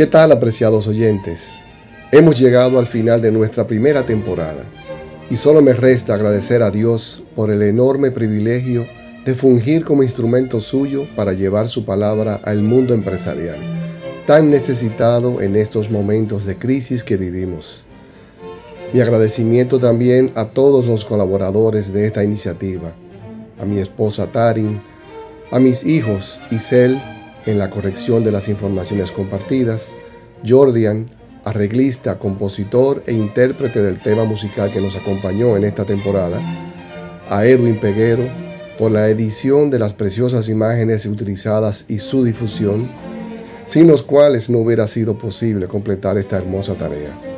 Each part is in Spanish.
¿Qué tal apreciados oyentes? Hemos llegado al final de nuestra primera temporada y solo me resta agradecer a Dios por el enorme privilegio de fungir como instrumento suyo para llevar su palabra al mundo empresarial, tan necesitado en estos momentos de crisis que vivimos. Mi agradecimiento también a todos los colaboradores de esta iniciativa, a mi esposa Tarin, a mis hijos Isel en la corrección de las informaciones compartidas, Jordian, arreglista, compositor e intérprete del tema musical que nos acompañó en esta temporada, a Edwin Peguero por la edición de las preciosas imágenes utilizadas y su difusión, sin los cuales no hubiera sido posible completar esta hermosa tarea.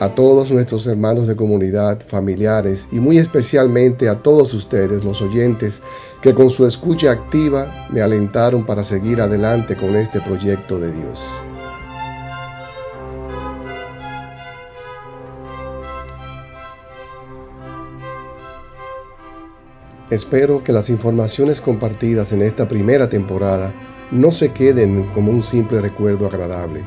A todos nuestros hermanos de comunidad, familiares y muy especialmente a todos ustedes, los oyentes, que con su escucha activa me alentaron para seguir adelante con este proyecto de Dios. Espero que las informaciones compartidas en esta primera temporada no se queden como un simple recuerdo agradable,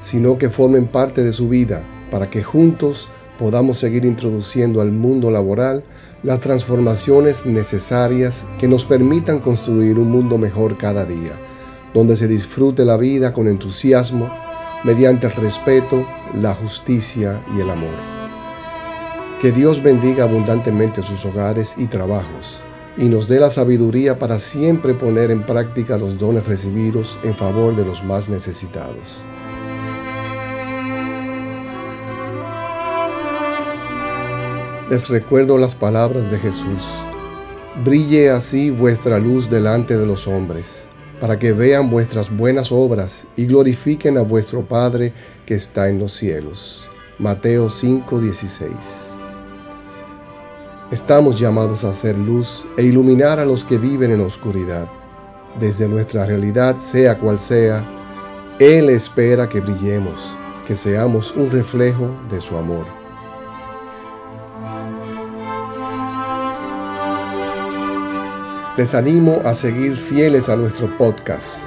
sino que formen parte de su vida para que juntos podamos seguir introduciendo al mundo laboral las transformaciones necesarias que nos permitan construir un mundo mejor cada día, donde se disfrute la vida con entusiasmo, mediante el respeto, la justicia y el amor. Que Dios bendiga abundantemente sus hogares y trabajos y nos dé la sabiduría para siempre poner en práctica los dones recibidos en favor de los más necesitados. Les recuerdo las palabras de Jesús. Brille así vuestra luz delante de los hombres, para que vean vuestras buenas obras y glorifiquen a vuestro Padre que está en los cielos. Mateo 5:16 Estamos llamados a hacer luz e iluminar a los que viven en oscuridad. Desde nuestra realidad, sea cual sea, Él espera que brillemos, que seamos un reflejo de su amor. Les animo a seguir fieles a nuestro podcast.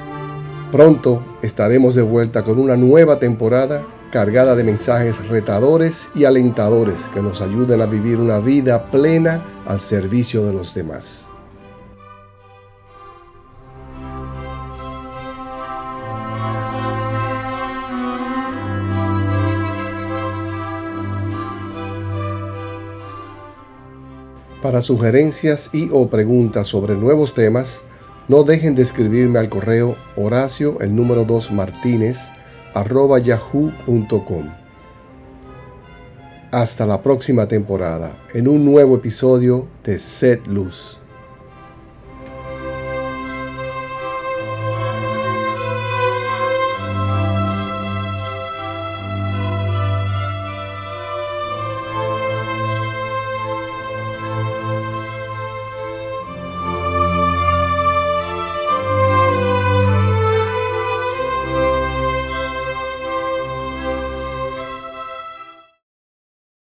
Pronto estaremos de vuelta con una nueva temporada cargada de mensajes retadores y alentadores que nos ayuden a vivir una vida plena al servicio de los demás. Para sugerencias y o preguntas sobre nuevos temas, no dejen de escribirme al correo Horacio el número 2 Martínez arroba. Hasta la próxima temporada en un nuevo episodio de Set Luz.